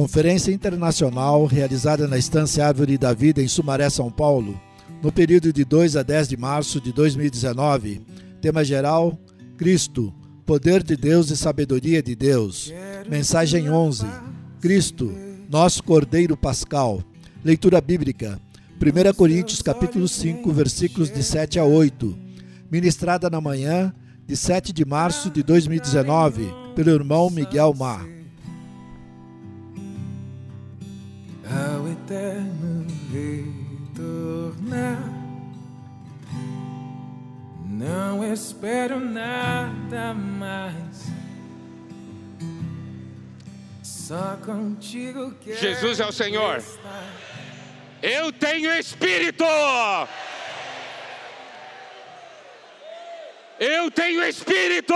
Conferência internacional realizada na Estância Árvore da Vida em Sumaré, São Paulo, no período de 2 a 10 de março de 2019. Tema geral: Cristo, poder de Deus e sabedoria de Deus. Mensagem 11: Cristo, nosso Cordeiro Pascal. Leitura bíblica: 1 Coríntios capítulo 5, versículos de 7 a 8. Ministrada na manhã de 7 de março de 2019 pelo irmão Miguel Mar. Eterno retornar. Não espero nada mais. Só contigo quero Jesus é o Senhor. estar. Eu tenho espírito! Eu tenho espírito!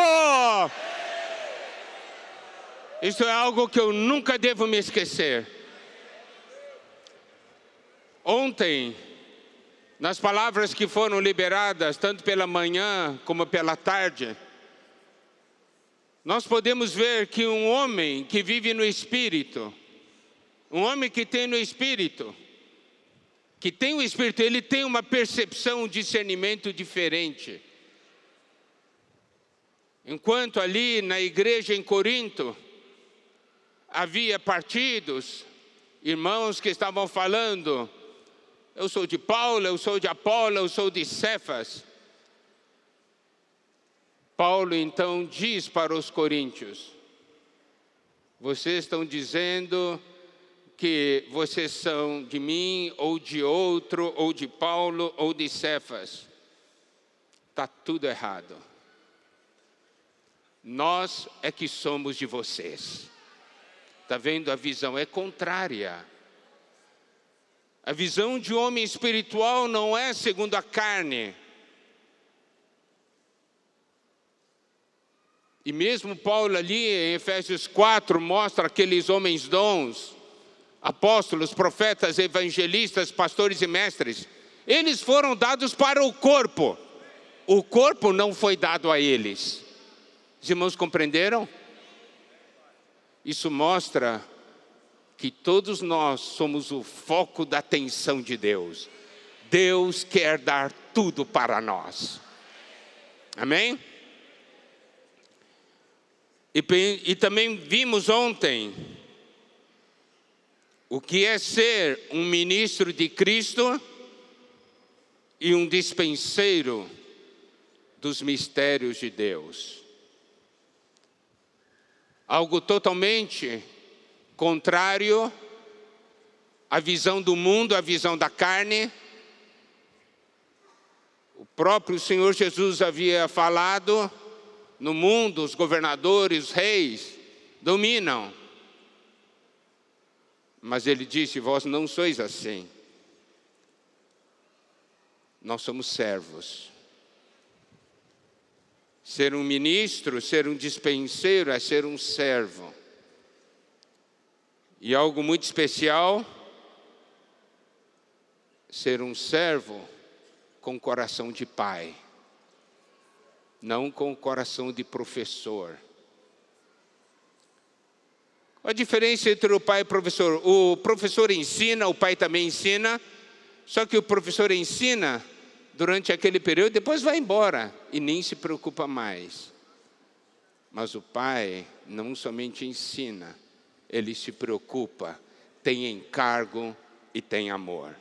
Isso é algo que eu nunca devo me esquecer. Ontem, nas palavras que foram liberadas, tanto pela manhã como pela tarde, nós podemos ver que um homem que vive no espírito, um homem que tem no espírito, que tem o espírito, ele tem uma percepção, um discernimento diferente. Enquanto ali na igreja em Corinto havia partidos, irmãos que estavam falando, eu sou de Paulo, eu sou de Apolo, eu sou de Cefas. Paulo então diz para os coríntios: Vocês estão dizendo que vocês são de mim, ou de outro, ou de Paulo, ou de Cefas. Está tudo errado. Nós é que somos de vocês. Está vendo? A visão é contrária. A visão de homem espiritual não é segundo a carne. E mesmo Paulo ali em Efésios 4 mostra aqueles homens dons, apóstolos, profetas, evangelistas, pastores e mestres. Eles foram dados para o corpo. O corpo não foi dado a eles. Os irmãos compreenderam? Isso mostra que todos nós somos o foco da atenção de Deus. Deus quer dar tudo para nós. Amém? E, e também vimos ontem o que é ser um ministro de Cristo e um dispenseiro dos mistérios de Deus. Algo totalmente contrário à visão do mundo, à visão da carne. O próprio Senhor Jesus havia falado: no mundo, os governadores, os reis dominam. Mas ele disse: Vós não sois assim. Nós somos servos. Ser um ministro, ser um dispenseiro é ser um servo. E algo muito especial, ser um servo com coração de pai, não com coração de professor. A diferença entre o pai e o professor? O professor ensina, o pai também ensina, só que o professor ensina durante aquele período, depois vai embora e nem se preocupa mais. Mas o pai não somente ensina, ele se preocupa, tem encargo e tem amor.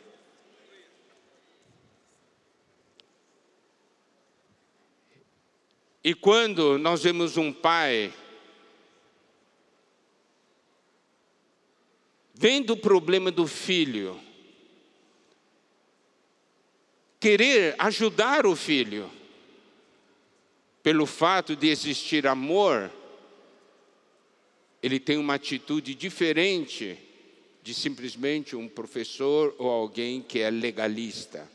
E quando nós vemos um pai vendo o problema do filho, querer ajudar o filho, pelo fato de existir amor, ele tem uma atitude diferente de simplesmente um professor ou alguém que é legalista.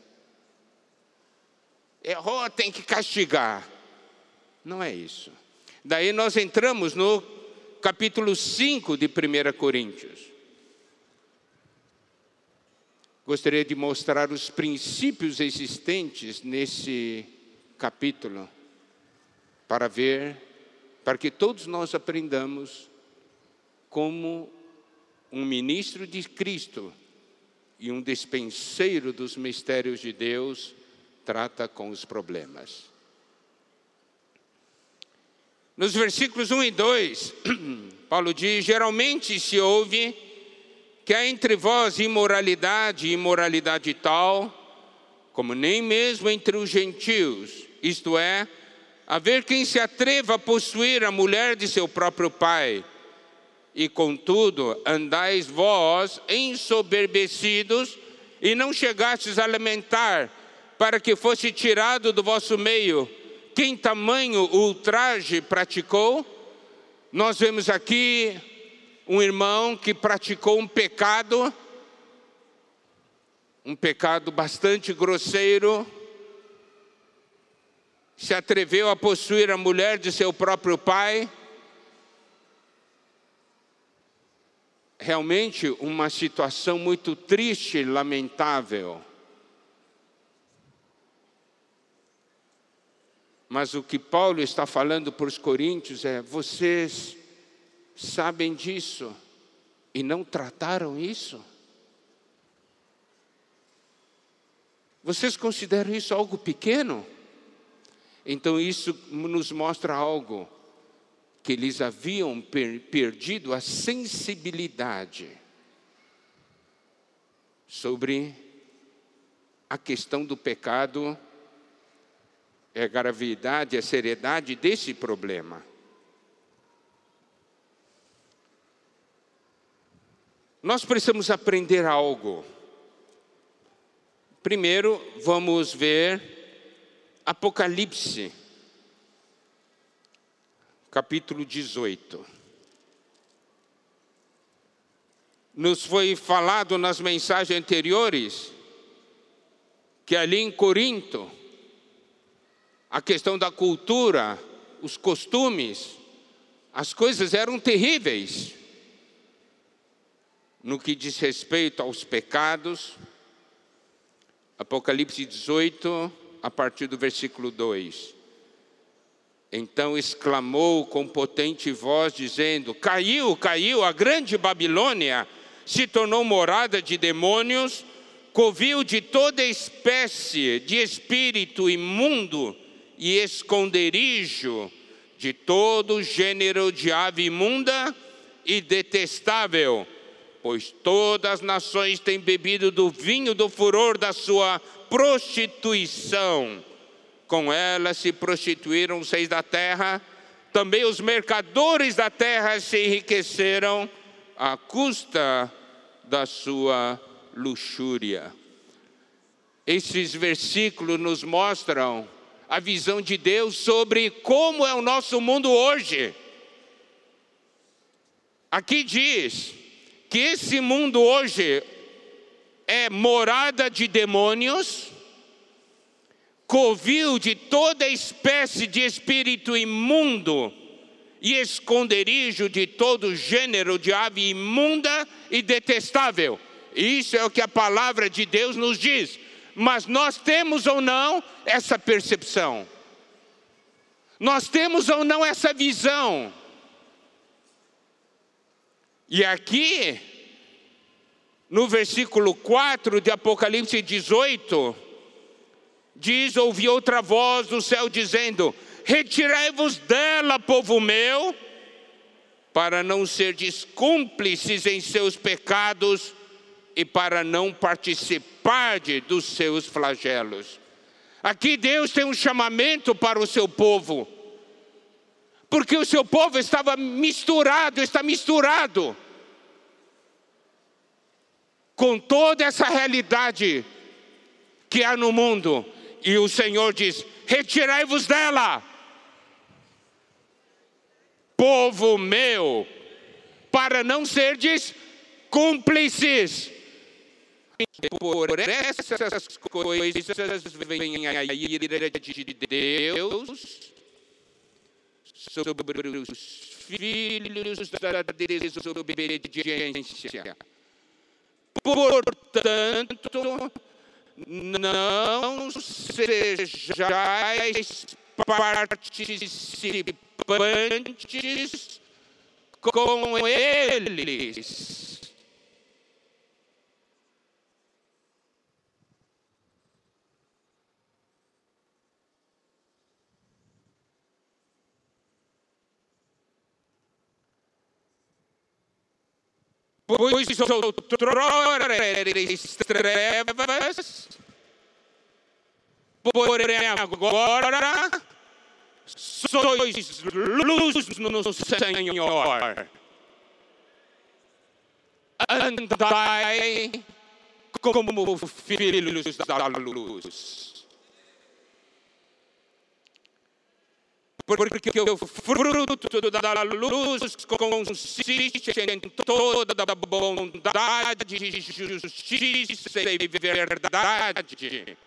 Errou, tem que castigar. Não é isso. Daí nós entramos no capítulo 5 de 1 Coríntios. Gostaria de mostrar os princípios existentes nesse capítulo, para ver, para que todos nós aprendamos como um ministro de Cristo e um despenseiro dos mistérios de Deus trata com os problemas. Nos versículos 1 e 2, Paulo diz: geralmente se ouve que há entre vós imoralidade e imoralidade tal, como nem mesmo entre os gentios, isto é, haver quem se atreva a possuir a mulher de seu próprio pai. E contudo, andais vós ensoberbecidos e não chegastes a lamentar, para que fosse tirado do vosso meio quem tamanho ultraje praticou. Nós vemos aqui um irmão que praticou um pecado, um pecado bastante grosseiro, se atreveu a possuir a mulher de seu próprio pai. Realmente uma situação muito triste lamentável. Mas o que Paulo está falando para os coríntios é: vocês sabem disso e não trataram isso? Vocês consideram isso algo pequeno? Então isso nos mostra algo que eles haviam per perdido a sensibilidade sobre a questão do pecado, é a gravidade, a seriedade desse problema. Nós precisamos aprender algo. Primeiro, vamos ver Apocalipse, capítulo 18. Nos foi falado nas mensagens anteriores que ali em Corinto, a questão da cultura, os costumes, as coisas eram terríveis no que diz respeito aos pecados. Apocalipse 18, a partir do versículo 2. Então exclamou com potente voz, dizendo: Caiu, caiu, a grande Babilônia se tornou morada de demônios, covil de toda espécie de espírito imundo e esconderijo de todo gênero de ave imunda e detestável, pois todas as nações têm bebido do vinho do furor da sua prostituição. Com ela se prostituíram os reis da terra, também os mercadores da terra se enriqueceram à custa da sua luxúria. Esses versículos nos mostram a visão de Deus sobre como é o nosso mundo hoje. Aqui diz que esse mundo hoje é morada de demônios, covil de toda espécie de espírito imundo e esconderijo de todo gênero de ave imunda e detestável. Isso é o que a palavra de Deus nos diz. Mas nós temos ou não essa percepção? Nós temos ou não essa visão? E aqui no versículo 4 de Apocalipse 18, diz: Ouvi outra voz do céu dizendo: Retirai-vos dela, povo meu, para não serdes cúmplices em seus pecados e para não participar dos seus flagelos. Aqui Deus tem um chamamento para o seu povo, porque o seu povo estava misturado, está misturado com toda essa realidade que há no mundo. E o Senhor diz: retirai-vos dela, povo meu, para não serdes cúmplices. Por essas coisas vem a ira de Deus sobre os filhos da desobediência Portanto, não sejais participantes com eles. Pois outrora eres trevas, porém agora sois luz no Senhor. Andai como filhos da luz. Porque o fruto da luz consiste em toda bondade, justiça e verdade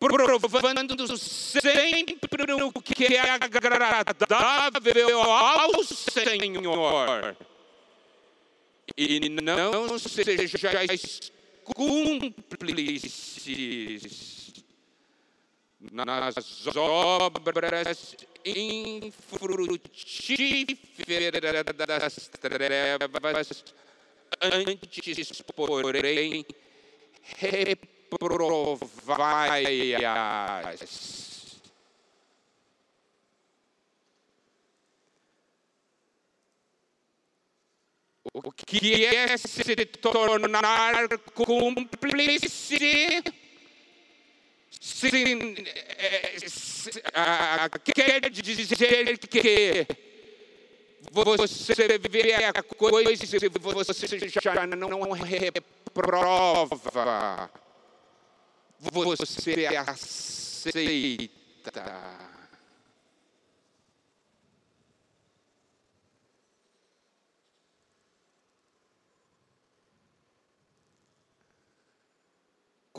provando sempre o que é agradável ao Senhor. E não sejais cúmplices nas obras infrutíferas das trevas, antes, porém, reprovai-as. O que é se tornar cúmplice? Se, se, ah, quer dizer que você vê a coisa e você já não reprova você aceita.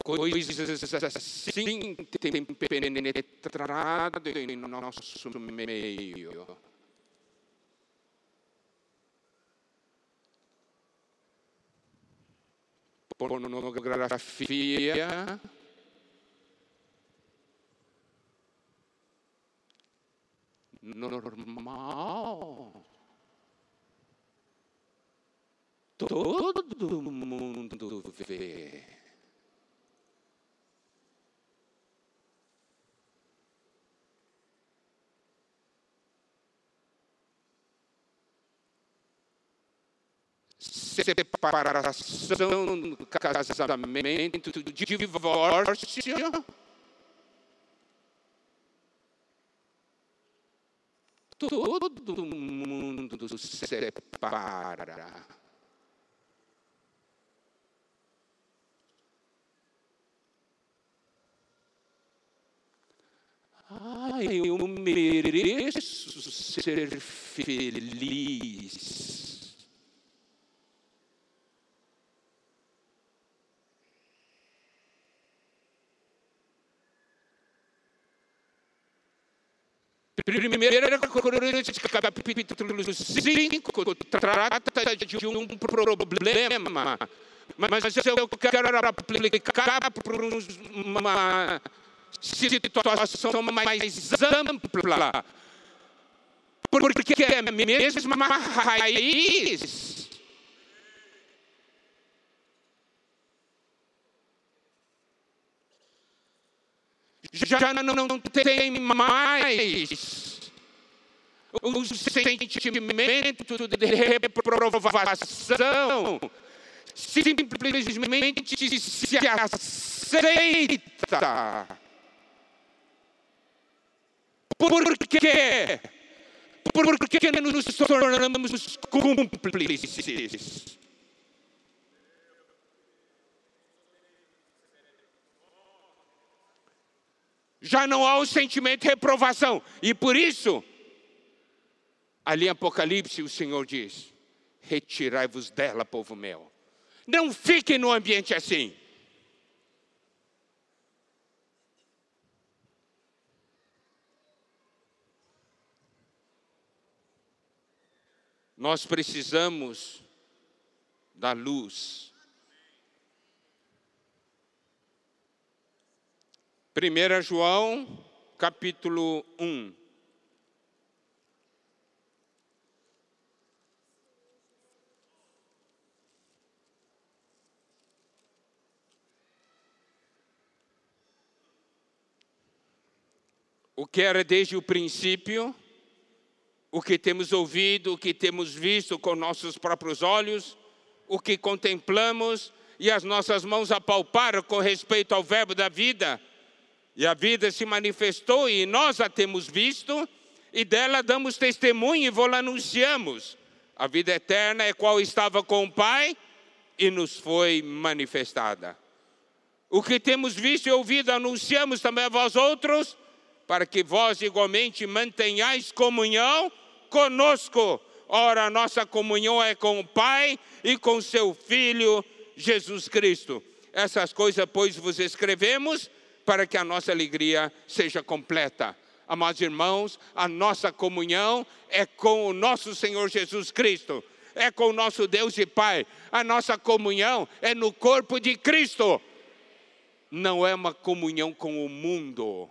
Coisas assim têm penetrado em nosso meio. Pornografia normal. Todo mundo vê. Separação, casamento, divórcio. todo mundo separa. Ai, eu mereço ser feliz. Primeira Coríntios, capítulo 5, trata de um problema, mas eu quero aplicar para uma situação mais ampla, porque é a mesma raiz. Já não tem mais o sentimento de reprovação, simplesmente se aceita. Por quê? Porque nos tornamos cúmplices. Já não há o sentimento de reprovação. E por isso, Ali em Apocalipse o Senhor diz: Retirai-vos dela, povo meu. Não fiquem no ambiente assim. Nós precisamos da luz. 1 João, capítulo 1. o que era desde o princípio, o que temos ouvido, o que temos visto com nossos próprios olhos, o que contemplamos e as nossas mãos apalparam com respeito ao Verbo da vida. E a vida se manifestou e nós a temos visto, e dela damos testemunho e vou anunciamos. A vida eterna é qual estava com o Pai e nos foi manifestada. O que temos visto e ouvido, anunciamos também a vós outros, para que vós igualmente mantenhais comunhão conosco. Ora, a nossa comunhão é com o Pai e com seu Filho Jesus Cristo. Essas coisas, pois, vos escrevemos para que a nossa alegria seja completa. Amados irmãos, a nossa comunhão é com o nosso Senhor Jesus Cristo, é com o nosso Deus e Pai. A nossa comunhão é no corpo de Cristo, não é uma comunhão com o mundo.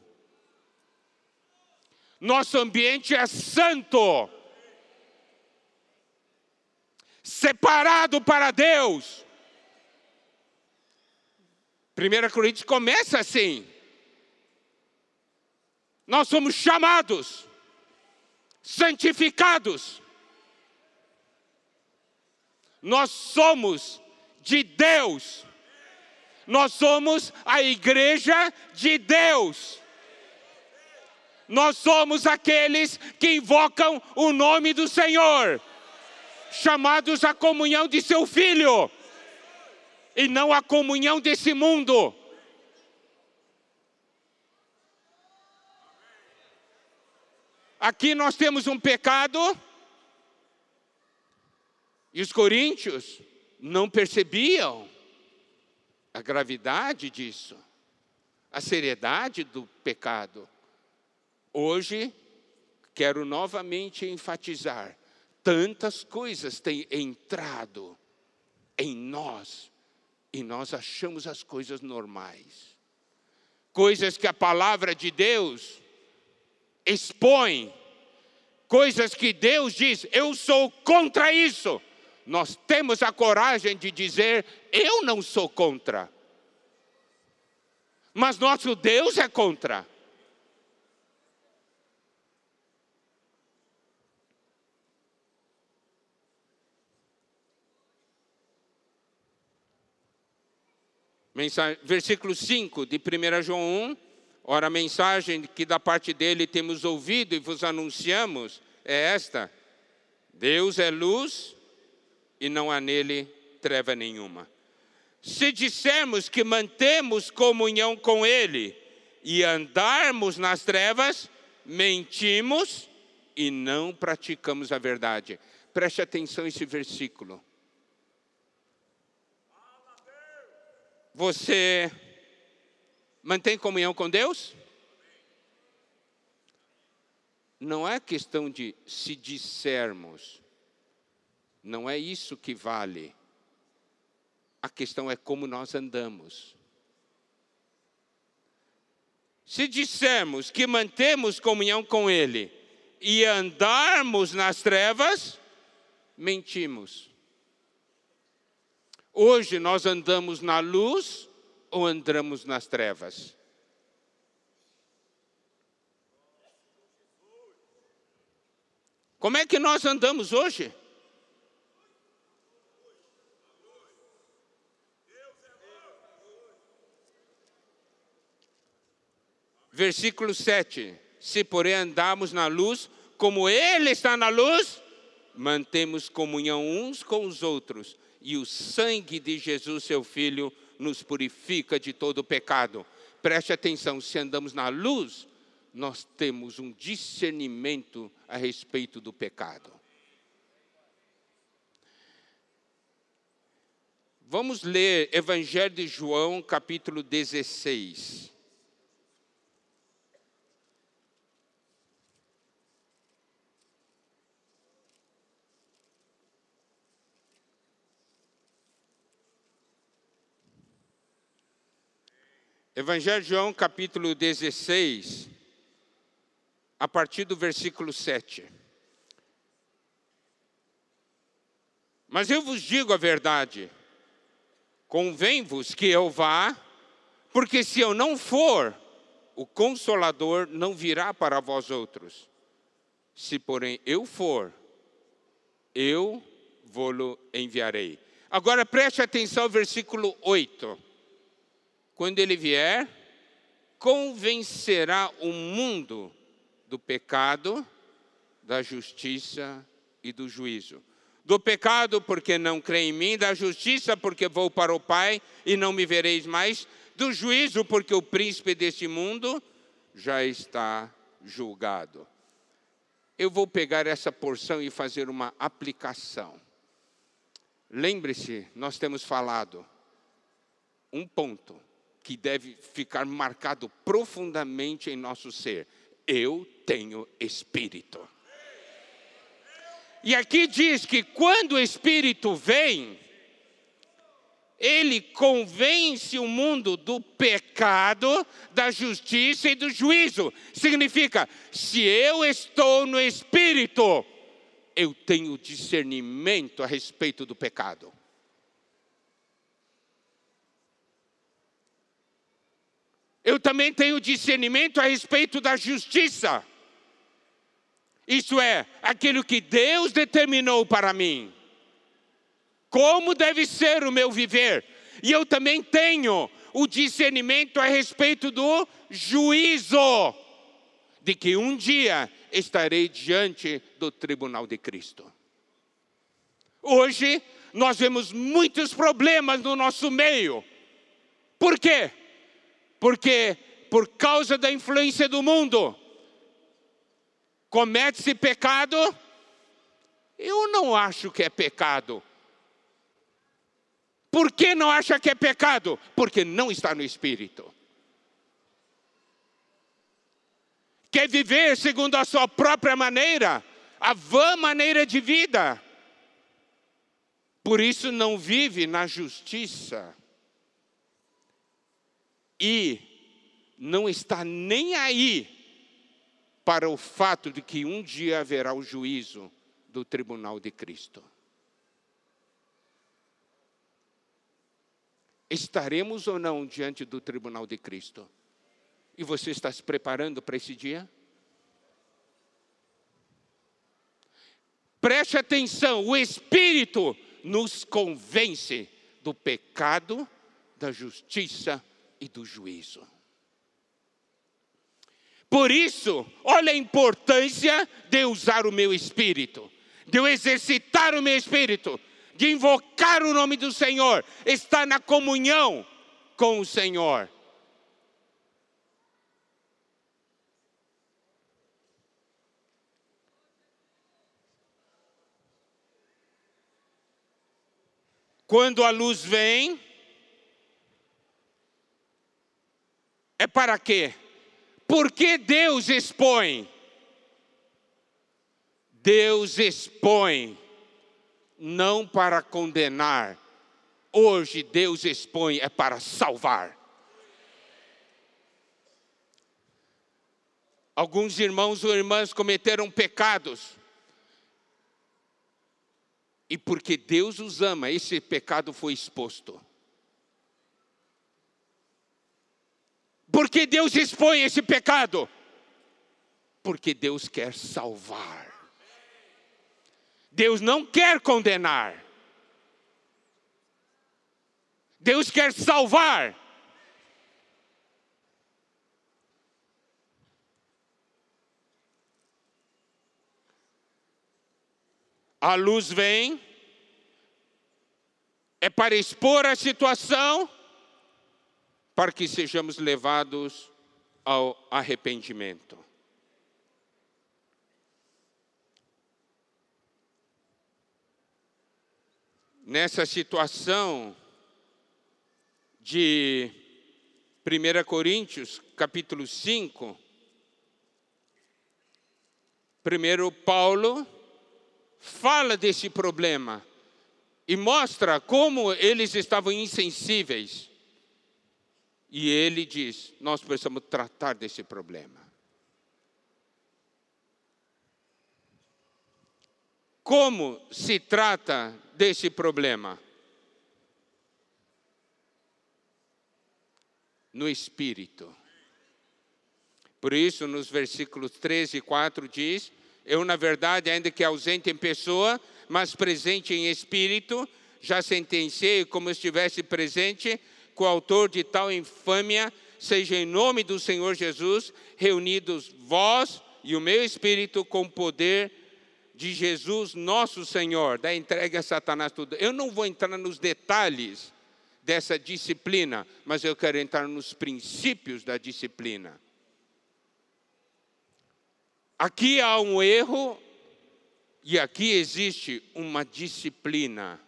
Nosso ambiente é santo, separado para Deus. 1 Coríntios começa assim. Nós somos chamados, santificados. Nós somos de Deus. Nós somos a igreja de Deus. Nós somos aqueles que invocam o nome do Senhor, chamados à comunhão de seu Filho e não a comunhão desse mundo. Aqui nós temos um pecado, e os coríntios não percebiam a gravidade disso, a seriedade do pecado. Hoje, quero novamente enfatizar: tantas coisas têm entrado em nós e nós achamos as coisas normais. Coisas que a palavra de Deus expõe, coisas que Deus diz, eu sou contra isso. Nós temos a coragem de dizer, eu não sou contra. Mas nosso Deus é contra. Mensagem, versículo 5 de 1 João 1. Ora, a mensagem que da parte dele temos ouvido e vos anunciamos é esta: Deus é luz e não há nele treva nenhuma. Se dissermos que mantemos comunhão com Ele e andarmos nas trevas, mentimos e não praticamos a verdade. Preste atenção esse versículo. Você mantém comunhão com Deus? Não é questão de se dissermos, não é isso que vale. A questão é como nós andamos. Se dissermos que mantemos comunhão com Ele e andarmos nas trevas, mentimos Hoje nós andamos na luz ou andamos nas trevas? Como é que nós andamos hoje? Versículo 7: Se porém andarmos na luz, como Ele está na luz, mantemos comunhão uns com os outros, e o sangue de Jesus, seu Filho, nos purifica de todo pecado. Preste atenção: se andamos na luz, nós temos um discernimento a respeito do pecado. Vamos ler Evangelho de João, capítulo 16. Evangelho de João, capítulo 16, a partir do versículo 7. Mas eu vos digo a verdade, convém-vos que eu vá, porque se eu não for, o consolador não virá para vós outros. Se, porém, eu for, eu vou-lo enviarei. Agora preste atenção ao versículo 8. Quando ele vier, convencerá o mundo do pecado, da justiça e do juízo. Do pecado, porque não crê em mim, da justiça, porque vou para o Pai e não me vereis mais, do juízo, porque o príncipe deste mundo já está julgado. Eu vou pegar essa porção e fazer uma aplicação. Lembre-se, nós temos falado um ponto que deve ficar marcado profundamente em nosso ser. Eu tenho espírito. E aqui diz que quando o espírito vem, ele convence o mundo do pecado, da justiça e do juízo. Significa, se eu estou no espírito, eu tenho discernimento a respeito do pecado. Eu também tenho discernimento a respeito da justiça. Isso é, aquilo que Deus determinou para mim como deve ser o meu viver. E eu também tenho o discernimento a respeito do juízo, de que um dia estarei diante do tribunal de Cristo. Hoje, nós vemos muitos problemas no nosso meio. Por quê? Porque, por causa da influência do mundo, comete-se pecado. Eu não acho que é pecado. Por que não acha que é pecado? Porque não está no espírito. Quer viver segundo a sua própria maneira, a vã maneira de vida. Por isso não vive na justiça. E não está nem aí para o fato de que um dia haverá o juízo do tribunal de Cristo. estaremos ou não diante do tribunal de Cristo? E você está se preparando para esse dia? Preste atenção, o Espírito nos convence do pecado, da justiça e do juízo. Por isso, olha a importância de usar o meu espírito, de eu exercitar o meu espírito, de invocar o nome do Senhor, está na comunhão com o Senhor. Quando a luz vem, é para quê? Porque Deus expõe. Deus expõe não para condenar. Hoje Deus expõe é para salvar. Alguns irmãos ou irmãs cometeram pecados. E porque Deus os ama, esse pecado foi exposto. Porque Deus expõe esse pecado? Porque Deus quer salvar. Deus não quer condenar. Deus quer salvar. A luz vem, é para expor a situação, para que sejamos levados ao arrependimento. nessa situação de 1 Coríntios, capítulo 5, primeiro Paulo fala desse problema e mostra como eles estavam insensíveis. E ele diz: Nós precisamos tratar desse problema. Como se trata desse problema? No espírito. Por isso, nos versículos 13 e 4 diz: Eu, na verdade, ainda que ausente em pessoa, mas presente em espírito, já sentenciei como estivesse presente com o autor de tal infâmia, seja em nome do Senhor Jesus, reunidos vós e o meu espírito com o poder de Jesus, nosso Senhor, da entrega a Satanás tudo. Eu não vou entrar nos detalhes dessa disciplina, mas eu quero entrar nos princípios da disciplina. Aqui há um erro e aqui existe uma disciplina.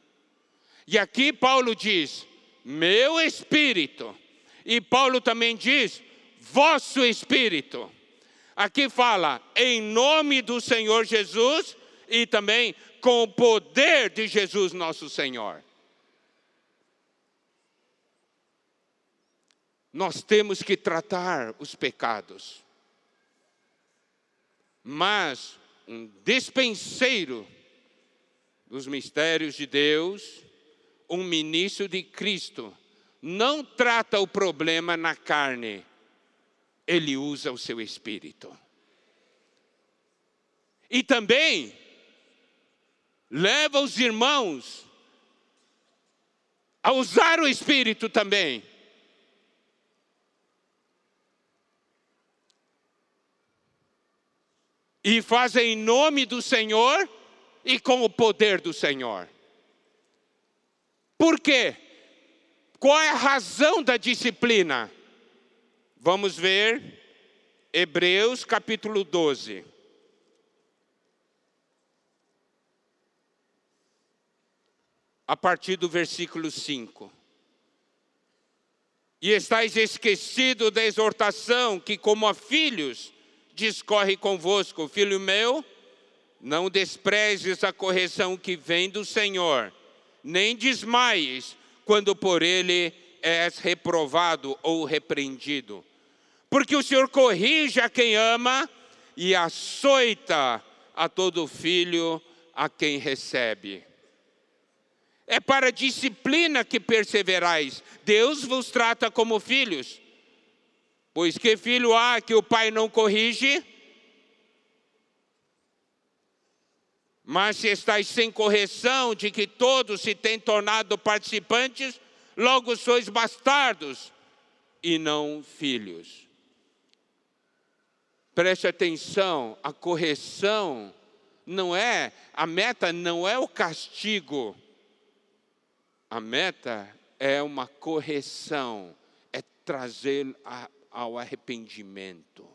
E aqui Paulo diz: meu espírito. E Paulo também diz: vosso espírito. Aqui fala em nome do Senhor Jesus e também com o poder de Jesus nosso Senhor. Nós temos que tratar os pecados. Mas um despenseiro dos mistérios de Deus, um ministro de Cristo, não trata o problema na carne, ele usa o seu espírito. E também leva os irmãos a usar o espírito também. E faz em nome do Senhor e com o poder do Senhor. Por quê? Qual é a razão da disciplina? Vamos ver Hebreus capítulo 12. A partir do versículo 5. E estáis esquecido da exortação que, como a filhos, discorre convosco, filho meu, não desprezes a correção que vem do Senhor, nem desmaies quando por ele és reprovado ou repreendido. Porque o Senhor corrige a quem ama e açoita a todo filho a quem recebe. É para a disciplina que perseverais. Deus vos trata como filhos. Pois que filho há que o pai não corrige? Mas se estáis sem correção de que todos se têm tornado participantes, logo sois bastardos e não filhos. Preste atenção, a correção não é, a meta não é o castigo. A meta é uma correção, é trazer ao arrependimento.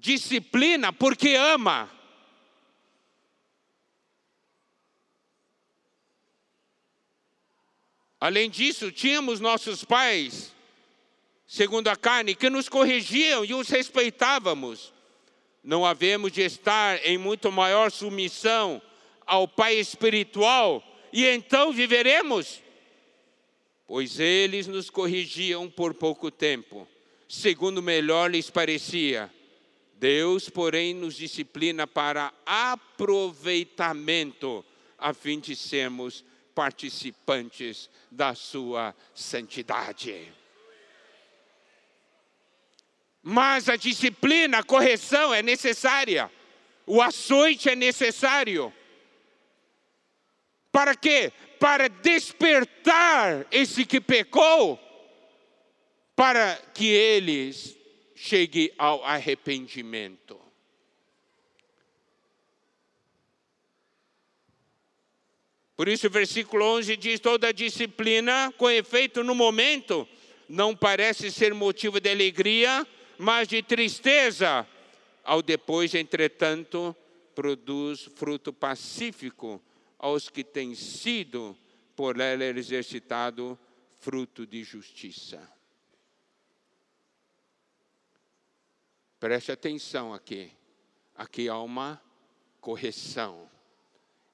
Disciplina porque ama. Além disso, tínhamos nossos pais, segundo a carne, que nos corrigiam e os respeitávamos. Não havemos de estar em muito maior submissão ao Pai espiritual e então viveremos? pois eles nos corrigiam por pouco tempo, segundo melhor lhes parecia. Deus, porém, nos disciplina para aproveitamento, a fim de sermos participantes da sua santidade. Mas a disciplina, a correção é necessária, o açoite é necessário. Para quê? para despertar esse que pecou, para que eles chegue ao arrependimento. Por isso, o versículo 11 diz: toda disciplina, com efeito no momento, não parece ser motivo de alegria, mas de tristeza. Ao depois, entretanto, produz fruto pacífico aos que têm sido por ela exercitado fruto de justiça. Preste atenção aqui. Aqui há uma correção.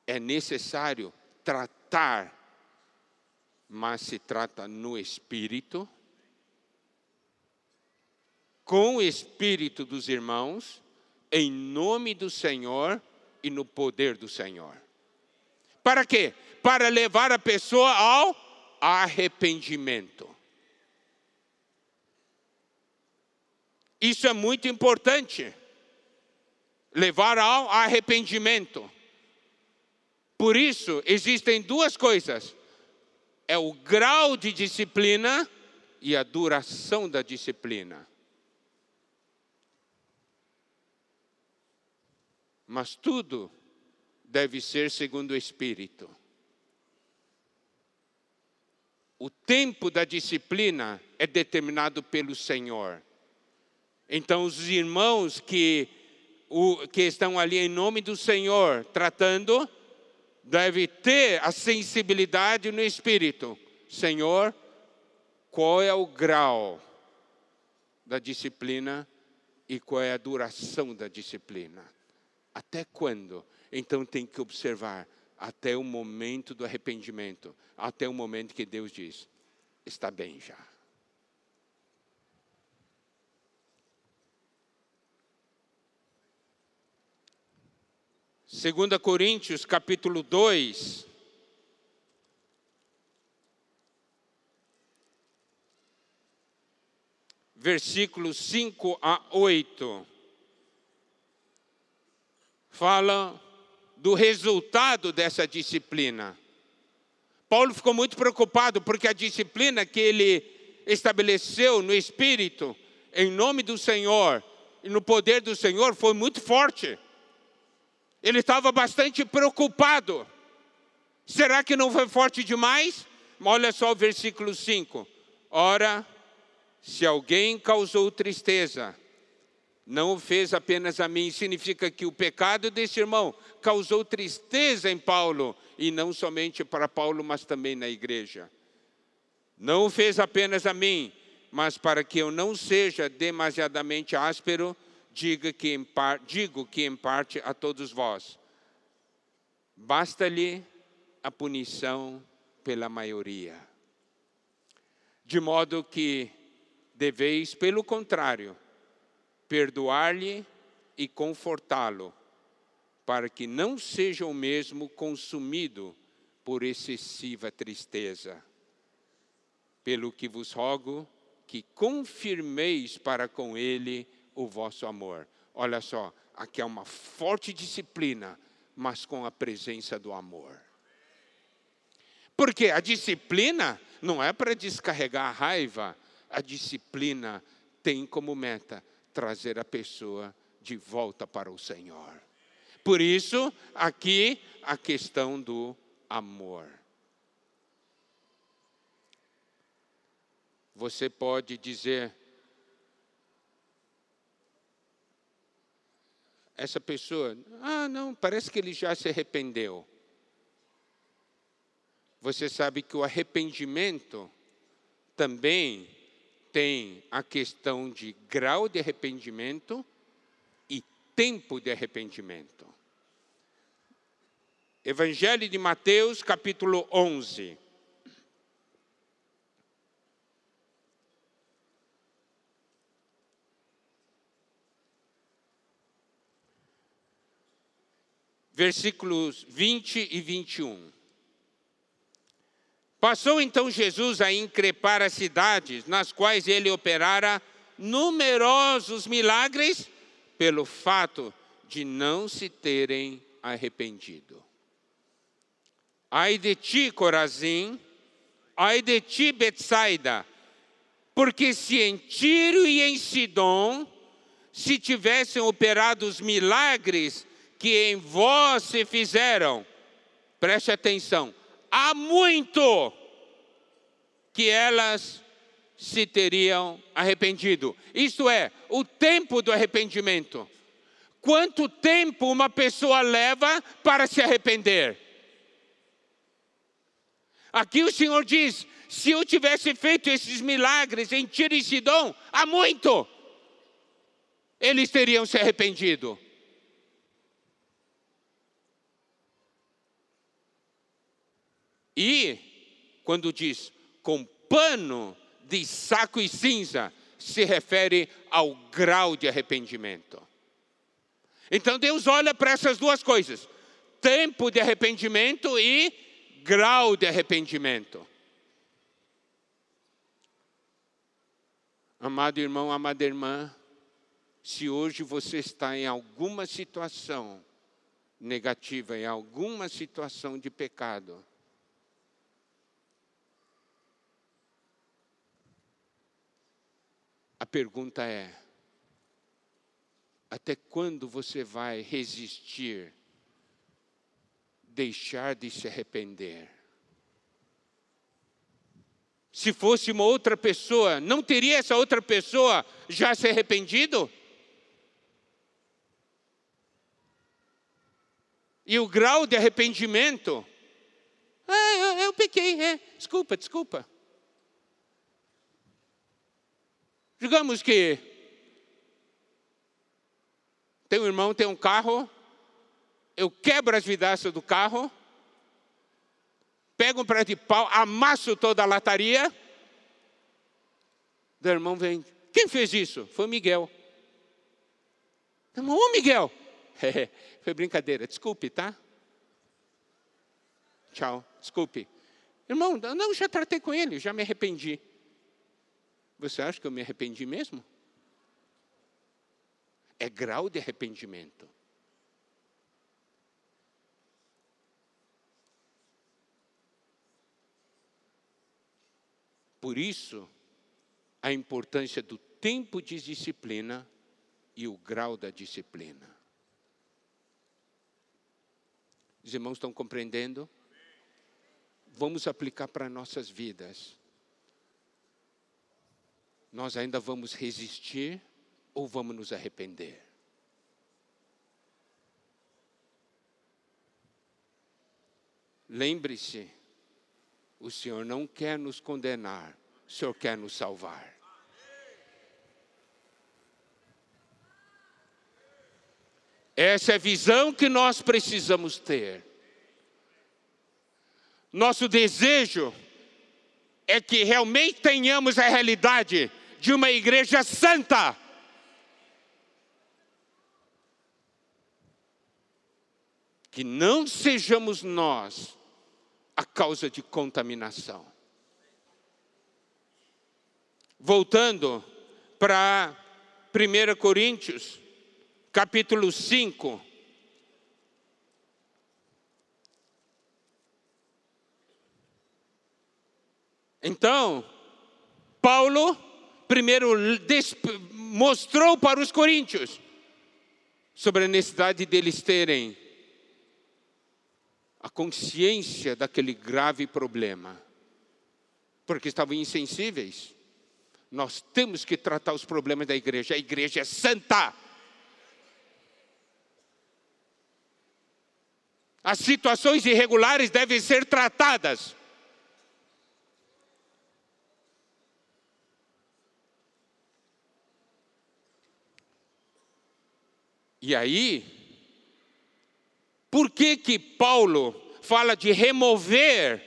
É necessário tratar, mas se trata no espírito, com o espírito dos irmãos, em nome do Senhor e no poder do Senhor. Para quê? Para levar a pessoa ao arrependimento. Isso é muito importante. Levar ao arrependimento. Por isso, existem duas coisas: é o grau de disciplina e a duração da disciplina. Mas tudo deve ser segundo o Espírito. O tempo da disciplina é determinado pelo Senhor. Então, os irmãos que, o, que estão ali em nome do Senhor tratando, devem ter a sensibilidade no espírito. Senhor, qual é o grau da disciplina e qual é a duração da disciplina? Até quando? Então tem que observar até o momento do arrependimento, até o momento que Deus diz: está bem já. Segunda Coríntios, capítulo 2, versículos 5 a 8, fala do resultado dessa disciplina. Paulo ficou muito preocupado porque a disciplina que ele estabeleceu no espírito, em nome do Senhor e no poder do Senhor, foi muito forte. Ele estava bastante preocupado. Será que não foi forte demais? Olha só o versículo 5. Ora, se alguém causou tristeza, não o fez apenas a mim, significa que o pecado desse irmão causou tristeza em Paulo, e não somente para Paulo, mas também na igreja. Não o fez apenas a mim, mas para que eu não seja demasiadamente áspero, diga que em par, digo que em parte a todos vós. Basta-lhe a punição pela maioria. De modo que deveis, pelo contrário, perdoar-lhe e confortá-lo, para que não seja o mesmo consumido por excessiva tristeza. Pelo que vos rogo que confirmeis para com ele o vosso amor. Olha só, aqui é uma forte disciplina, mas com a presença do amor. Porque a disciplina não é para descarregar a raiva, a disciplina tem como meta trazer a pessoa de volta para o Senhor. Por isso, aqui a questão do amor. Você pode dizer, essa pessoa, ah, não, parece que ele já se arrependeu. Você sabe que o arrependimento também tem a questão de grau de arrependimento e tempo de arrependimento. Evangelho de Mateus, capítulo 11. Versículos 20 e 21. Passou então Jesus a increpar as cidades nas quais ele operara numerosos milagres pelo fato de não se terem arrependido. Ai de ti, Corazim, ai de ti, Betsaida, porque se em Tiro e em Sidom se tivessem operado os milagres que em vós se fizeram, preste atenção, há muito que elas se teriam arrependido. Isto é, o tempo do arrependimento. Quanto tempo uma pessoa leva para se arrepender? Aqui o Senhor diz: se eu tivesse feito esses milagres em Tiro e Sidom, há muito, eles teriam se arrependido. E, quando diz com pano de saco e cinza, se refere ao grau de arrependimento. Então Deus olha para essas duas coisas: tempo de arrependimento e grau de arrependimento. Amado irmão, amada irmã, Se hoje você está em alguma situação negativa, em alguma situação de pecado, a pergunta é: até quando você vai resistir, deixar de se arrepender? Se fosse uma outra pessoa, não teria essa outra pessoa já se arrependido? E o grau de arrependimento? Ah, eu, eu pequei, é. Desculpa, desculpa. Digamos que tem um irmão, tem um carro, eu quebro as vidraças do carro, pego um prato de pau, amasso toda a lataria. O irmão vem, quem fez isso? Foi o Miguel. Irmão, ô Miguel, foi brincadeira, desculpe, tá? Tchau, desculpe. Irmão, não, já tratei com ele, já me arrependi. Você acha que eu me arrependi mesmo? É grau de arrependimento. Por isso, a importância do tempo de disciplina e o grau da disciplina. Os irmãos estão compreendendo? Vamos aplicar para nossas vidas. Nós ainda vamos resistir ou vamos nos arrepender? Lembre-se, o Senhor não quer nos condenar, o Senhor quer nos salvar. Essa é a visão que nós precisamos ter. Nosso desejo é que realmente tenhamos a realidade de uma igreja santa. Que não sejamos nós a causa de contaminação. Voltando para 1 Coríntios, capítulo 5. Então, Paulo primeiro mostrou para os coríntios sobre a necessidade deles terem a consciência daquele grave problema, porque estavam insensíveis. Nós temos que tratar os problemas da igreja, a igreja é santa. As situações irregulares devem ser tratadas. E aí, por que que Paulo fala de remover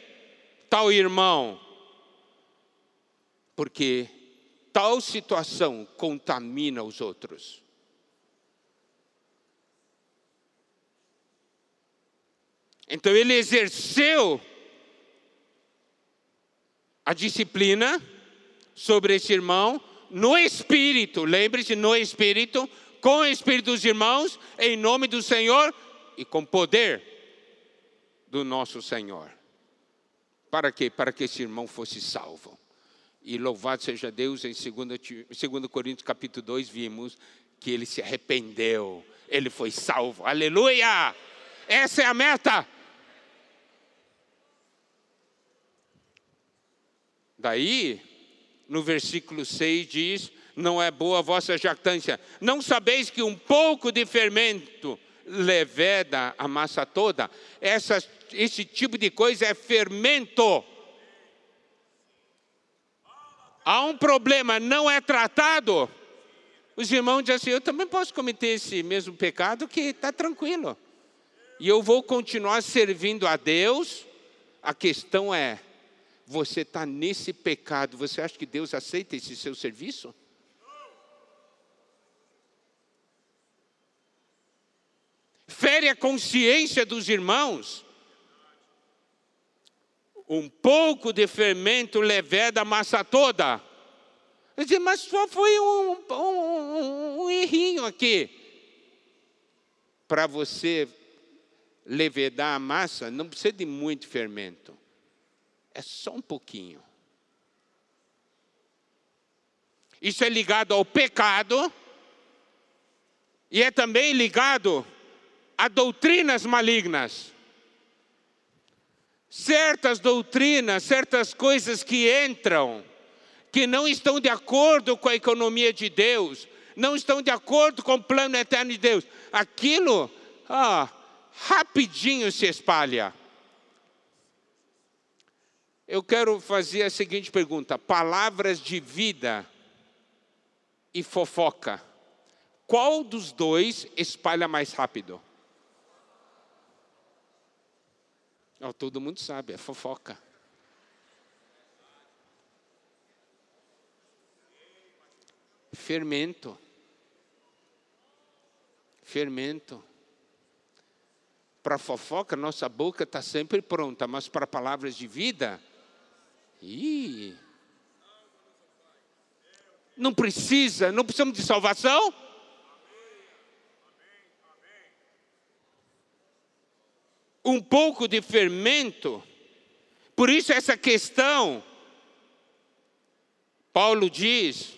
tal irmão? Porque tal situação contamina os outros. Então ele exerceu a disciplina sobre esse irmão no espírito, lembre-se, no espírito, com o espírito dos irmãos, em nome do Senhor e com poder do nosso Senhor. Para quê? Para que esse irmão fosse salvo. E louvado seja Deus, em 2, Coríntios capítulo 2, vimos que ele se arrependeu, ele foi salvo. Aleluia! Essa é a meta. Daí, no versículo 6 diz: Não é boa a vossa jactância. Não sabeis que um pouco de fermento leveda a massa toda. Essa, esse tipo de coisa é fermento. Há um problema, não é tratado. Os irmãos dizem assim: eu também posso cometer esse mesmo pecado, que está tranquilo. E eu vou continuar servindo a Deus. A questão é: você está nesse pecado, você acha que Deus aceita esse seu serviço? Fere a consciência dos irmãos. Um pouco de fermento leveda a massa toda. Disse, mas só foi um, um, um errinho aqui. Para você levedar a massa, não precisa de muito fermento. É só um pouquinho. Isso é ligado ao pecado e é também ligado a doutrinas malignas. Certas doutrinas, certas coisas que entram, que não estão de acordo com a economia de Deus, não estão de acordo com o plano eterno de Deus, aquilo, ah, rapidinho se espalha. Eu quero fazer a seguinte pergunta: palavras de vida e fofoca, qual dos dois espalha mais rápido? Oh, todo mundo sabe, é fofoca. Fermento. Fermento. Para fofoca, nossa boca está sempre pronta, mas para palavras de vida, ih, não precisa, não precisamos de salvação? Um pouco de fermento, por isso essa questão, Paulo diz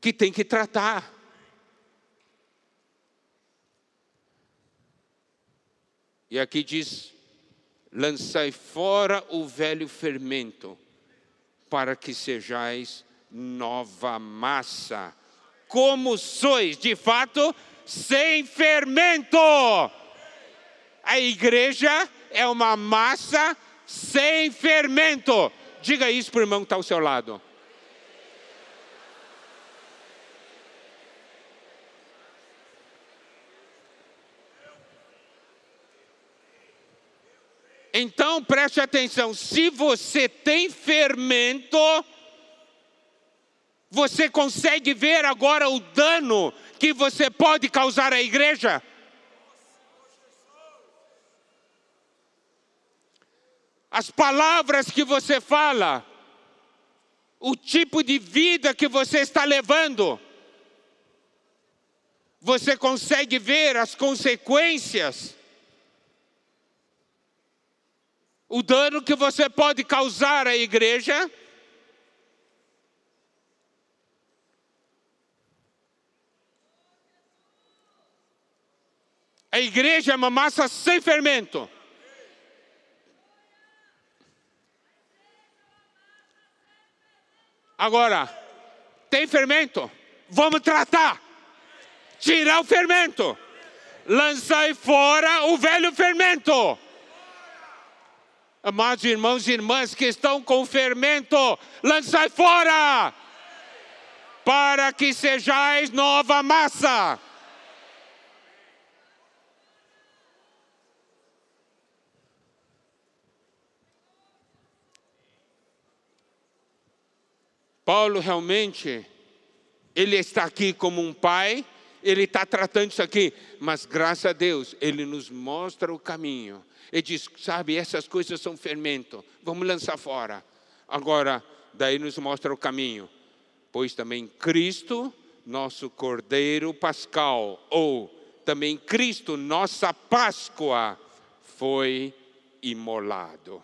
que tem que tratar. E aqui diz: lançai fora o velho fermento, para que sejais nova massa, como sois de fato sem fermento. A igreja é uma massa sem fermento. Diga isso para o irmão que está ao seu lado. Então preste atenção: se você tem fermento, você consegue ver agora o dano que você pode causar à igreja? As palavras que você fala, o tipo de vida que você está levando, você consegue ver as consequências o dano que você pode causar à igreja. A igreja é uma massa sem fermento. Agora, tem fermento? Vamos tratar. Tirar o fermento. Lançar fora o velho fermento. Amados irmãos e irmãs que estão com fermento, lançai fora, para que sejais nova massa. Paulo realmente, ele está aqui como um pai, ele está tratando isso aqui, mas graças a Deus, ele nos mostra o caminho ele diz: sabe, essas coisas são fermento, vamos lançar fora. Agora, daí nos mostra o caminho. Pois também Cristo, nosso Cordeiro Pascal, ou também Cristo, nossa Páscoa, foi imolado.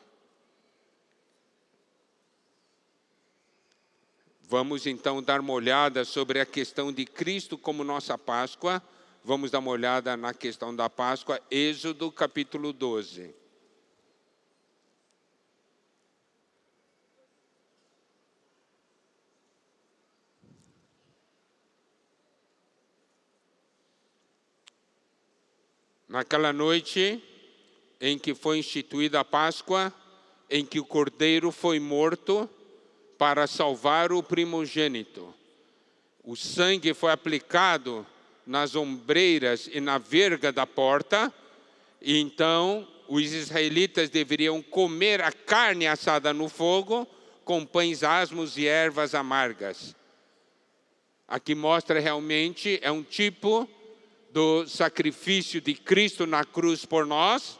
Vamos então dar uma olhada sobre a questão de Cristo como nossa Páscoa Vamos dar uma olhada na questão da Páscoa, Êxodo capítulo 12. Naquela noite em que foi instituída a Páscoa, em que o cordeiro foi morto para salvar o primogênito. O sangue foi aplicado nas ombreiras e na verga da porta, e então os israelitas deveriam comer a carne assada no fogo com pães asmos e ervas amargas. Aqui mostra realmente é um tipo do sacrifício de Cristo na cruz por nós.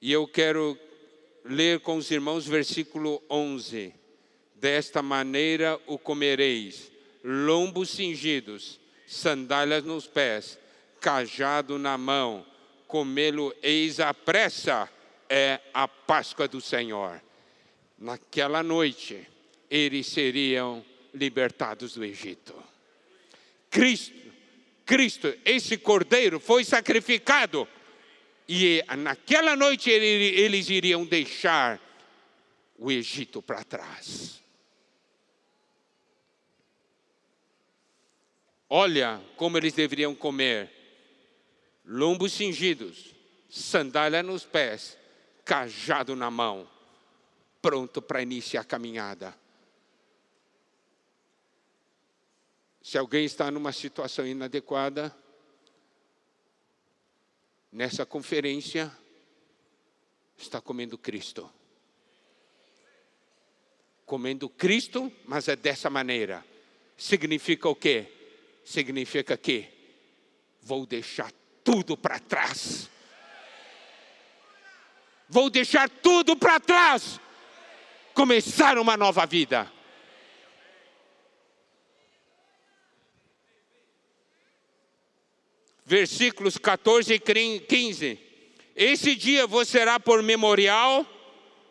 E eu quero ler com os irmãos versículo 11. Desta maneira o comereis, lombos cingidos, sandálias nos pés, cajado na mão, comê-lo eis à pressa, é a Páscoa do Senhor. Naquela noite, eles seriam libertados do Egito. Cristo, Cristo, esse cordeiro foi sacrificado e naquela noite eles iriam deixar o Egito para trás. Olha como eles deveriam comer: lombos cingidos, sandália nos pés, cajado na mão, pronto para iniciar a caminhada. Se alguém está numa situação inadequada, nessa conferência, está comendo Cristo. Comendo Cristo, mas é dessa maneira. Significa o quê? Significa que vou deixar tudo para trás. Vou deixar tudo para trás. Começar uma nova vida. Versículos 14 e 15. Esse dia vos será por memorial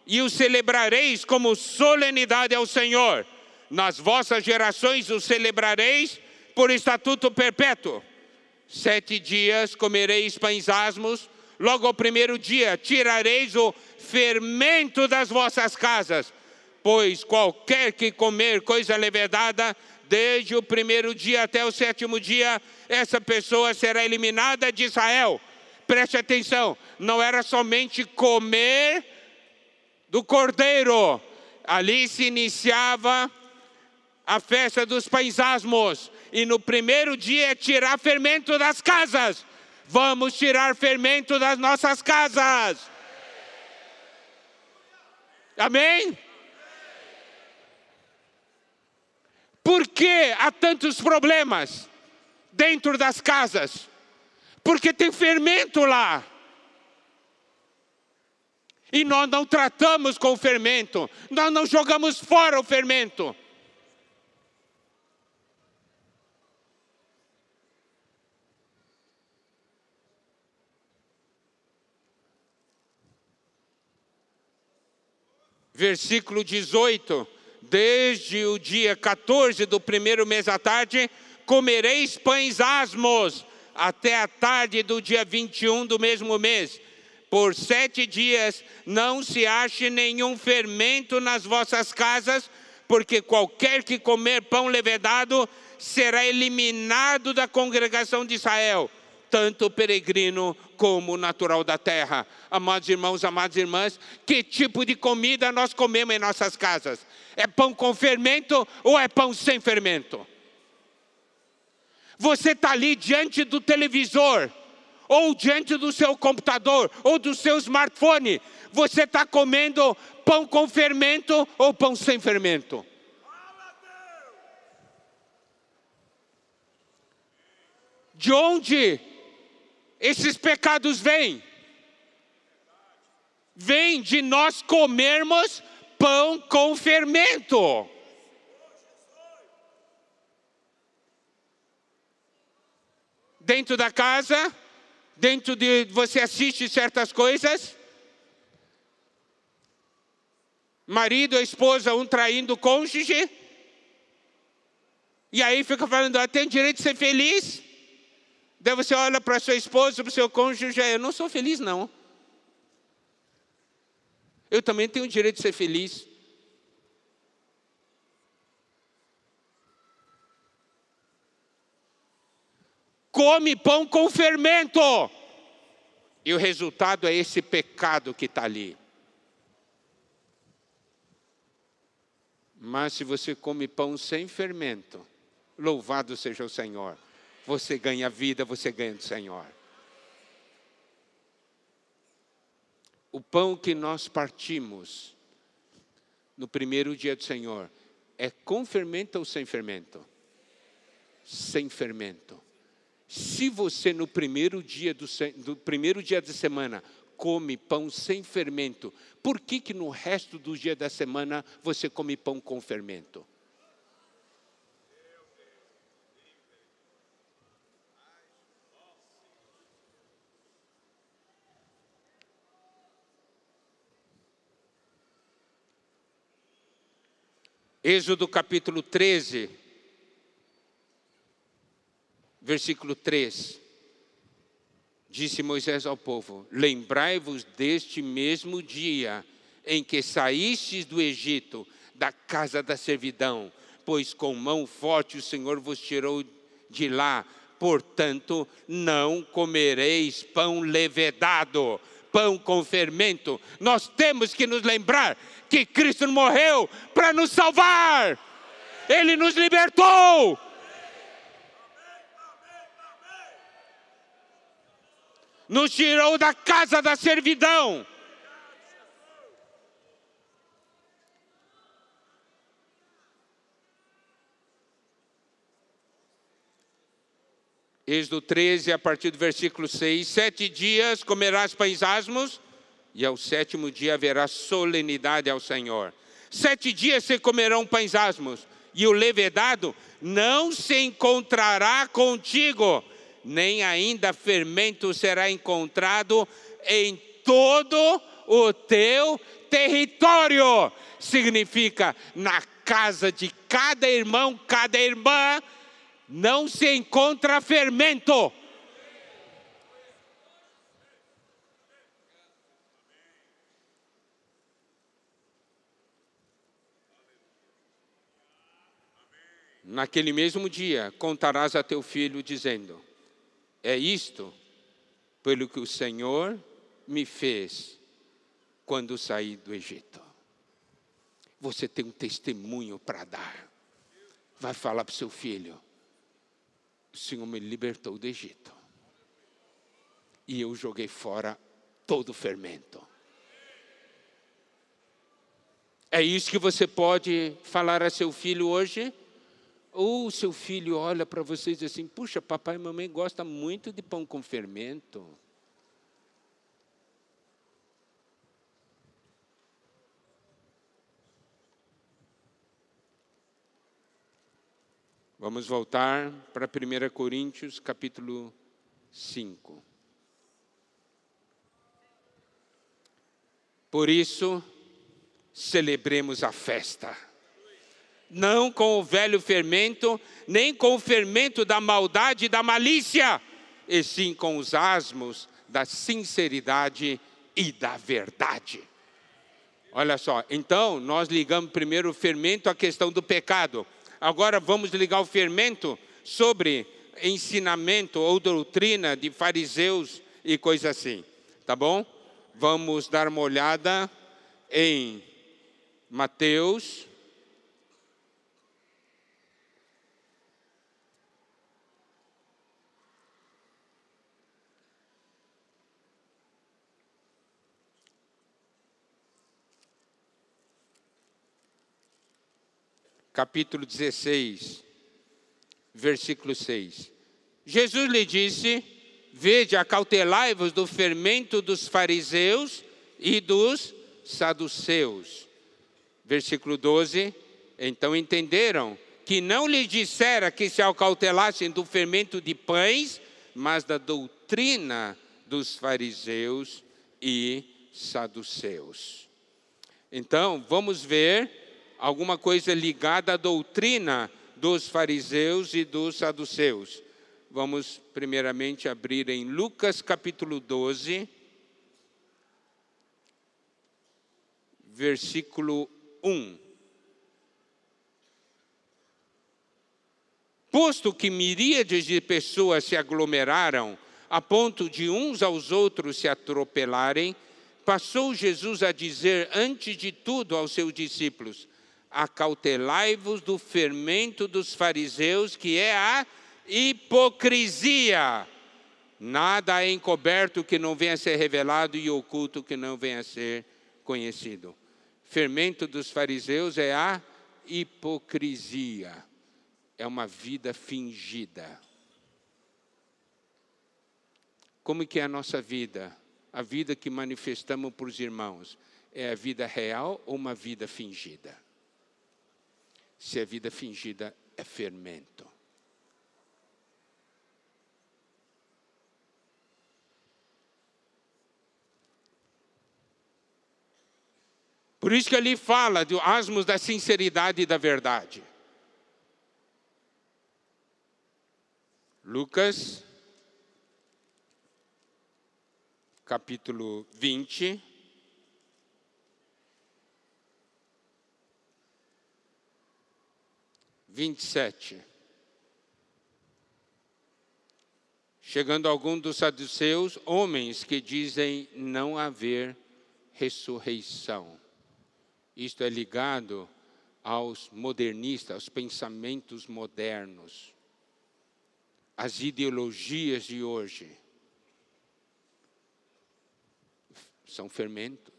e o celebrareis como solenidade ao Senhor. Nas vossas gerações o celebrareis por estatuto perpétuo. Sete dias comereis pães asmos, logo ao primeiro dia tirareis o fermento das vossas casas, pois qualquer que comer coisa levedada desde o primeiro dia até o sétimo dia, essa pessoa será eliminada de Israel. Preste atenção, não era somente comer do cordeiro, ali se iniciava a festa dos pães asmos, e no primeiro dia é tirar fermento das casas. Vamos tirar fermento das nossas casas. Amém? Por que há tantos problemas dentro das casas? Porque tem fermento lá. E nós não tratamos com o fermento, nós não jogamos fora o fermento. Versículo 18 Desde o dia 14 do primeiro mês à tarde, comereis pães asmos, até a tarde do dia 21 do mesmo mês. Por sete dias não se ache nenhum fermento nas vossas casas, porque qualquer que comer pão levedado será eliminado da congregação de Israel tanto peregrino como natural da terra. Amados irmãos, amadas irmãs, que tipo de comida nós comemos em nossas casas? É pão com fermento ou é pão sem fermento? Você está ali diante do televisor, ou diante do seu computador, ou do seu smartphone, você está comendo pão com fermento ou pão sem fermento? De onde esses pecados vêm? Vêm de nós comermos pão com fermento. Dentro da casa, dentro de você assiste certas coisas. Marido ou esposa, um traindo o cônjuge. E aí fica falando, ah, tem direito de ser feliz. Daí você olha para sua esposa, para o seu cônjuge, eu não sou feliz, não. Eu também tenho o direito de ser feliz. Come pão com fermento. E o resultado é esse pecado que está ali. Mas se você come pão sem fermento, louvado seja o Senhor você ganha vida, você ganha do Senhor. O pão que nós partimos no primeiro dia do Senhor é com fermento ou sem fermento? Sem fermento. Se você no primeiro dia do, do primeiro dia da semana come pão sem fermento, por que, que no resto do dia da semana você come pão com fermento? Êxodo capítulo 13, versículo 3. Disse Moisés ao povo: Lembrai-vos deste mesmo dia em que saístes do Egito, da casa da servidão, pois com mão forte o Senhor vos tirou de lá. Portanto, não comereis pão levedado, pão com fermento. Nós temos que nos lembrar que Cristo morreu para nos salvar. Ele nos libertou. nos tirou da casa da servidão. Êxodo 13, a partir do versículo 6: Sete dias comerás pães asmos, e ao sétimo dia haverá solenidade ao Senhor. Sete dias se comerão pães asmos, e o levedado não se encontrará contigo, nem ainda fermento será encontrado em todo o teu território. Significa, na casa de cada irmão, cada irmã, não se encontra fermento. Naquele mesmo dia contarás a teu filho, dizendo: é isto pelo que o Senhor me fez quando saí do Egito. Você tem um testemunho para dar. Vai falar para o seu filho: o Senhor me libertou do Egito. E eu joguei fora todo o fermento. É isso que você pode falar a seu filho hoje? Ou seu filho olha para você e diz assim: puxa, papai e mamãe gostam muito de pão com fermento. Vamos voltar para 1 Coríntios, capítulo 5. Por isso, celebremos a festa não com o velho fermento, nem com o fermento da maldade e da malícia, e sim com os asmos da sinceridade e da verdade. Olha só, então nós ligamos primeiro o fermento à questão do pecado. Agora vamos ligar o fermento sobre ensinamento ou doutrina de fariseus e coisa assim, tá bom? Vamos dar uma olhada em Mateus capítulo 16, versículo 6. Jesus lhe disse: Vede, acautelai-vos do fermento dos fariseus e dos saduceus. Versículo 12. Então entenderam que não lhe dissera que se acautelassem do fermento de pães, mas da doutrina dos fariseus e saduceus. Então, vamos ver alguma coisa ligada à doutrina dos fariseus e dos saduceus. Vamos primeiramente abrir em Lucas capítulo 12, versículo 1. Posto que miríades de pessoas se aglomeraram, a ponto de uns aos outros se atropelarem, passou Jesus a dizer antes de tudo aos seus discípulos: acautelai-vos do fermento dos fariseus, que é a hipocrisia. Nada é encoberto que não venha a ser revelado e oculto que não venha a ser conhecido. Fermento dos fariseus é a hipocrisia. É uma vida fingida. Como que é a nossa vida? a vida que manifestamos para os irmãos é a vida real ou uma vida fingida? Se é vida fingida, é fermento. Por isso que ali fala do asmos da sinceridade e da verdade. Lucas, capítulo 20. Vinte e sete. Chegando algum dos saduceus, homens que dizem não haver ressurreição. Isto é ligado aos modernistas, aos pensamentos modernos, às ideologias de hoje. São fermentos.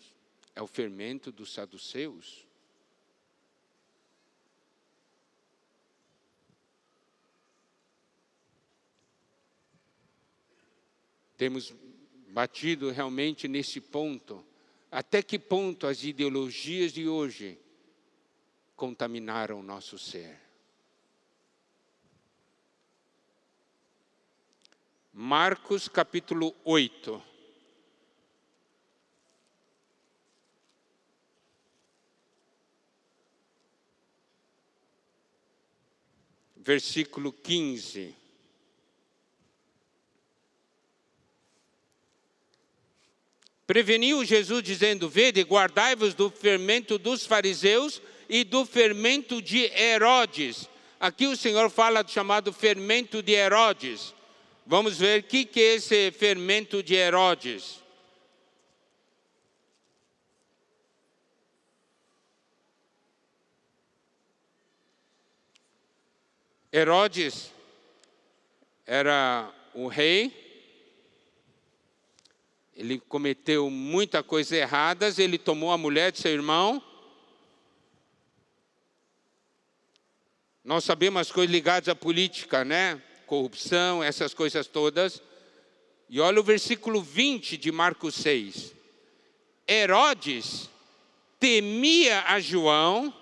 É o fermento dos saduceus. Temos batido realmente nesse ponto até que ponto as ideologias de hoje contaminaram o nosso ser? Marcos capítulo 8. Versículo 15. Preveniu Jesus dizendo: Vede, guardai-vos do fermento dos fariseus e do fermento de Herodes. Aqui o Senhor fala do chamado fermento de Herodes. Vamos ver o que, que é esse fermento de Herodes. Herodes era o rei ele cometeu muita coisa errada, ele tomou a mulher de seu irmão. Nós sabemos as coisas ligadas à política, né? Corrupção, essas coisas todas. E olha o versículo 20 de Marcos 6. Herodes temia a João,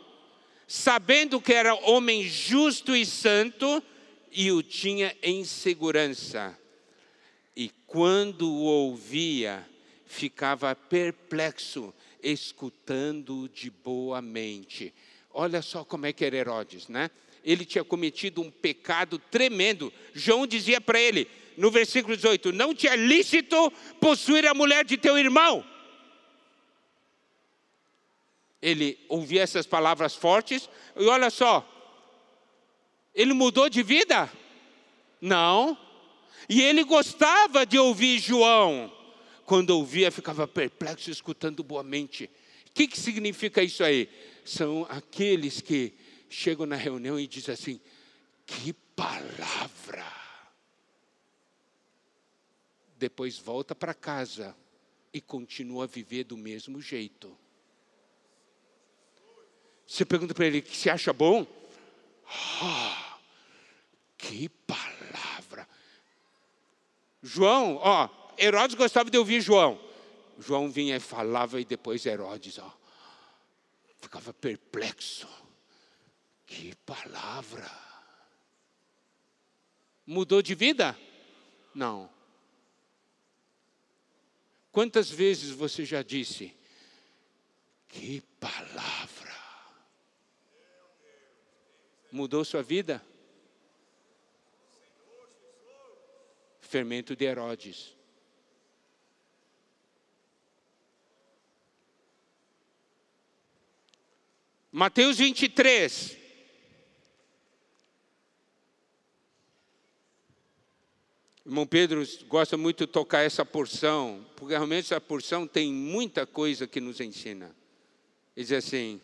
sabendo que era homem justo e santo, e o tinha em segurança quando o ouvia, ficava perplexo, escutando de boa mente. Olha só como é que era Herodes, né? Ele tinha cometido um pecado tremendo. João dizia para ele, no versículo 18: Não te é lícito possuir a mulher de teu irmão. Ele ouvia essas palavras fortes, e olha só, ele mudou de vida? Não, e ele gostava de ouvir João. Quando ouvia, ficava perplexo, escutando boamente. O que, que significa isso aí? São aqueles que chegam na reunião e dizem assim: que palavra! Depois volta para casa e continua a viver do mesmo jeito. Você pergunta para ele: se acha bom? Ah, que palavra! João, ó, Herodes gostava de ouvir João. João vinha e falava, e depois Herodes, ó, ficava perplexo. Que palavra! Mudou de vida? Não. Quantas vezes você já disse, que palavra? Mudou sua vida? Fermento de Herodes. Mateus 23. Irmão Pedro gosta muito de tocar essa porção, porque realmente essa porção tem muita coisa que nos ensina. Ele diz assim: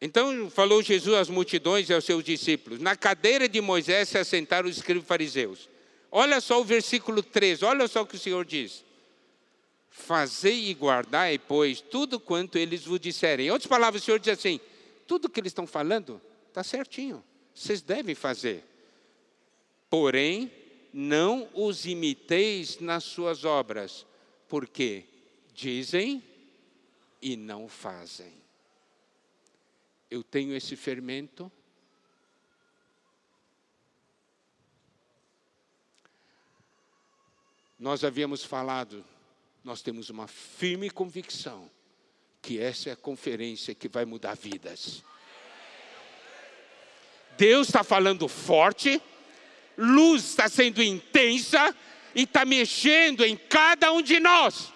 então falou Jesus às multidões e aos seus discípulos: Na cadeira de Moisés se assentaram os escribas fariseus. Olha só o versículo 13, olha só o que o Senhor diz. Fazei e guardai, pois, tudo quanto eles vos disserem. Em outras palavras, o Senhor diz assim: tudo que eles estão falando está certinho, vocês devem fazer. Porém, não os imiteis nas suas obras, porque dizem e não fazem. Eu tenho esse fermento. Nós havíamos falado, nós temos uma firme convicção que essa é a conferência que vai mudar vidas. Deus está falando forte, luz está sendo intensa e está mexendo em cada um de nós.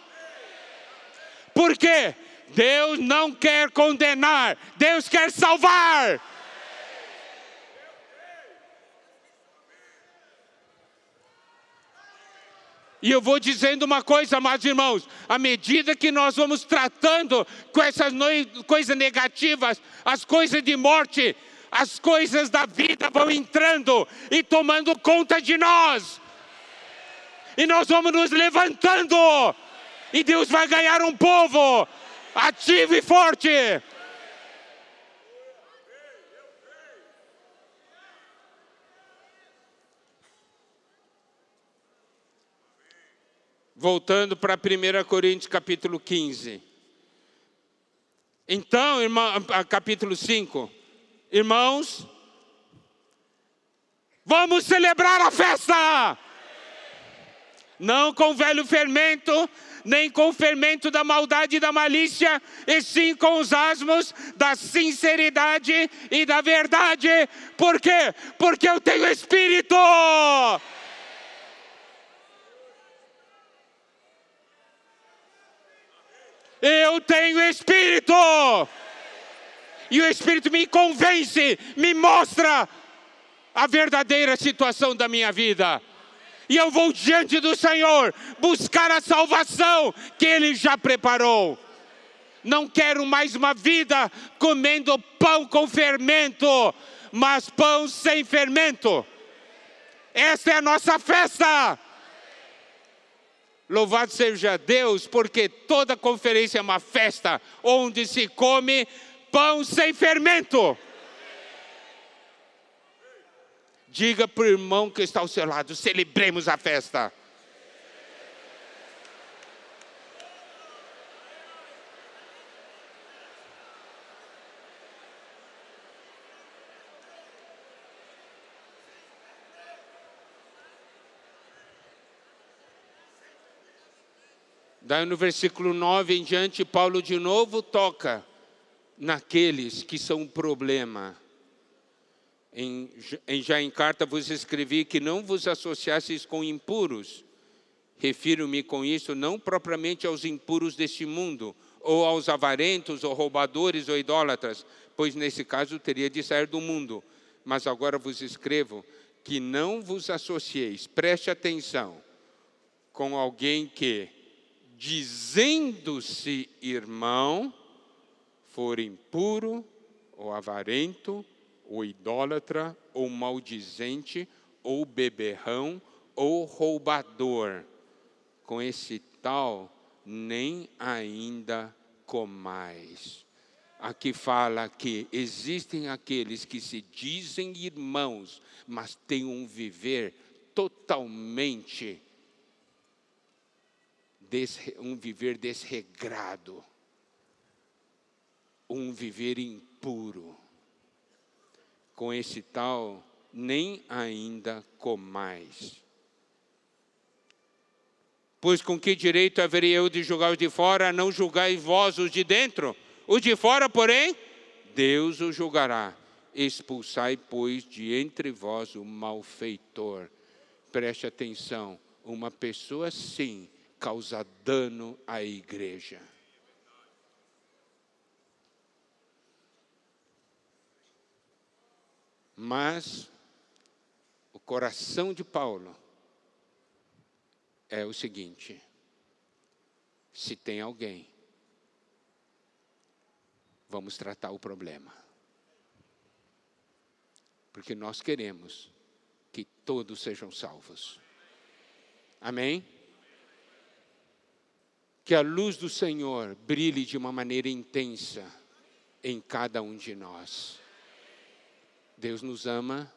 Por quê? Deus não quer condenar, Deus quer salvar. E eu vou dizendo uma coisa, amados irmãos: à medida que nós vamos tratando com essas coisas negativas, as coisas de morte, as coisas da vida vão entrando e tomando conta de nós. E nós vamos nos levantando. E Deus vai ganhar um povo ativo e forte. Voltando para 1 Coríntios capítulo 15. Então, irmão, capítulo 5. Irmãos, vamos celebrar a festa! Não com velho fermento, nem com o fermento da maldade e da malícia, e sim com os asmos da sinceridade e da verdade. Por quê? Porque eu tenho Espírito. Eu tenho Espírito e o Espírito me convence, me mostra a verdadeira situação da minha vida. E eu vou diante do Senhor buscar a salvação que Ele já preparou. Não quero mais uma vida comendo pão com fermento, mas pão sem fermento. Esta é a nossa festa. Louvado seja Deus, porque toda conferência é uma festa onde se come pão sem fermento. Diga para o irmão que está ao seu lado: celebremos a festa. Daí no versículo 9 em diante, Paulo de novo toca naqueles que são um problema. Em, já em carta vos escrevi que não vos associasseis com impuros. Refiro-me com isso não propriamente aos impuros deste mundo, ou aos avarentos, ou roubadores, ou idólatras, pois nesse caso teria de sair do mundo. Mas agora vos escrevo que não vos associeis, preste atenção, com alguém que, dizendo-se irmão, for impuro, ou avarento, ou idólatra, ou maldizente, ou beberrão, ou roubador. Com esse tal, nem ainda comais. Aqui fala que existem aqueles que se dizem irmãos, mas têm um viver totalmente um viver desregrado um viver impuro. Com esse tal, nem ainda comais. Pois com que direito haveria eu de julgar os de fora, não julgai vós os de dentro? Os de fora, porém, Deus os julgará. Expulsai, pois, de entre vós o malfeitor. Preste atenção, uma pessoa assim causa dano à igreja. Mas o coração de Paulo é o seguinte: se tem alguém, vamos tratar o problema. Porque nós queremos que todos sejam salvos. Amém? Que a luz do Senhor brilhe de uma maneira intensa em cada um de nós. Deus nos ama,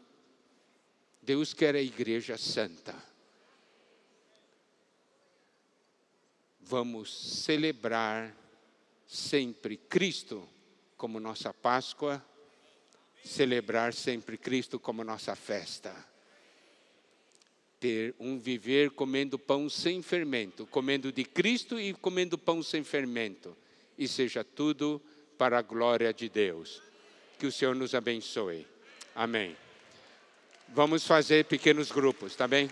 Deus quer a igreja santa. Vamos celebrar sempre Cristo como nossa Páscoa, celebrar sempre Cristo como nossa festa. Ter um viver comendo pão sem fermento, comendo de Cristo e comendo pão sem fermento, e seja tudo para a glória de Deus. Que o Senhor nos abençoe. Amém. Vamos fazer pequenos grupos, tá bem?